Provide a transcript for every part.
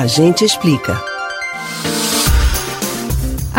A gente explica.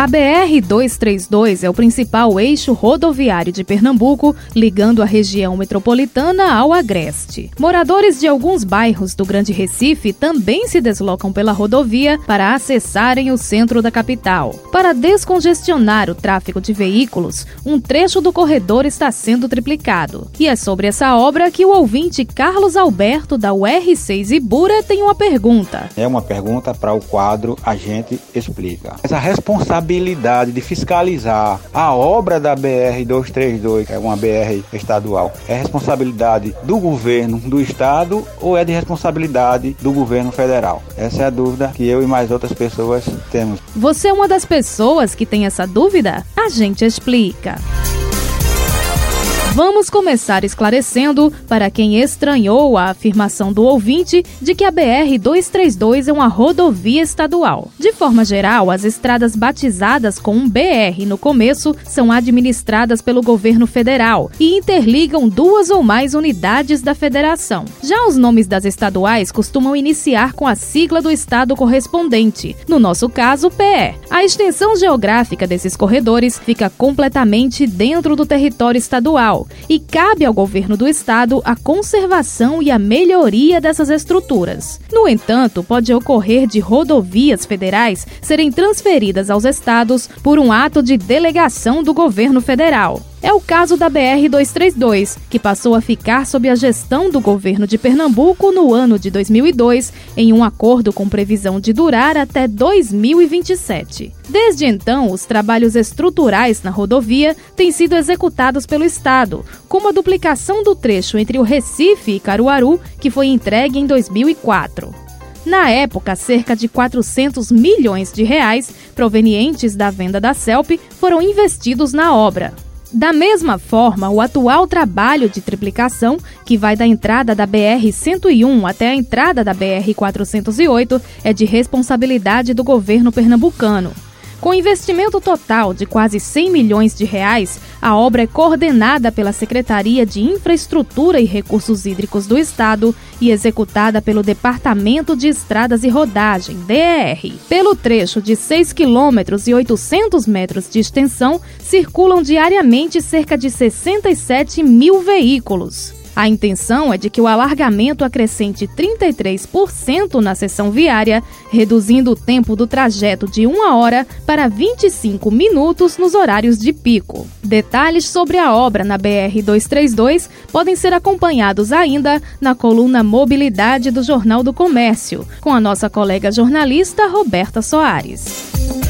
A BR-232 é o principal eixo rodoviário de Pernambuco, ligando a região metropolitana ao Agreste. Moradores de alguns bairros do Grande Recife também se deslocam pela rodovia para acessarem o centro da capital. Para descongestionar o tráfego de veículos, um trecho do corredor está sendo triplicado. E é sobre essa obra que o ouvinte Carlos Alberto, da UR6 Ibura, tem uma pergunta. É uma pergunta para o quadro A Gente Explica. Essa responsabilidade responsabilidade de fiscalizar a obra da BR 232, que é uma BR estadual, é responsabilidade do governo do estado ou é de responsabilidade do governo federal? Essa é a dúvida que eu e mais outras pessoas temos. Você é uma das pessoas que tem essa dúvida? A gente explica. Vamos começar esclarecendo para quem estranhou a afirmação do ouvinte de que a BR-232 é uma rodovia estadual. De forma geral, as estradas batizadas com um BR no começo são administradas pelo governo federal e interligam duas ou mais unidades da federação. Já os nomes das estaduais costumam iniciar com a sigla do estado correspondente, no nosso caso, PE. A extensão geográfica desses corredores fica completamente dentro do território estadual e cabe ao governo do estado a conservação e a melhoria dessas estruturas. No entanto, pode ocorrer de rodovias federais serem transferidas aos estados por um ato de delegação do governo federal. É o caso da BR-232, que passou a ficar sob a gestão do governo de Pernambuco no ano de 2002, em um acordo com previsão de durar até 2027. Desde então, os trabalhos estruturais na rodovia têm sido executados pelo Estado, como a duplicação do trecho entre o Recife e Caruaru, que foi entregue em 2004. Na época, cerca de 400 milhões de reais provenientes da venda da CELP foram investidos na obra. Da mesma forma, o atual trabalho de triplicação, que vai da entrada da BR-101 até a entrada da BR-408, é de responsabilidade do governo pernambucano. Com investimento total de quase 100 milhões de reais, a obra é coordenada pela Secretaria de Infraestrutura e Recursos Hídricos do Estado e executada pelo Departamento de Estradas e Rodagem, DR. Pelo trecho de 6 quilômetros e 800 metros de extensão, circulam diariamente cerca de 67 mil veículos. A intenção é de que o alargamento acrescente 33% na seção viária, reduzindo o tempo do trajeto de uma hora para 25 minutos nos horários de pico. Detalhes sobre a obra na BR-232 podem ser acompanhados ainda na coluna Mobilidade do Jornal do Comércio, com a nossa colega jornalista Roberta Soares.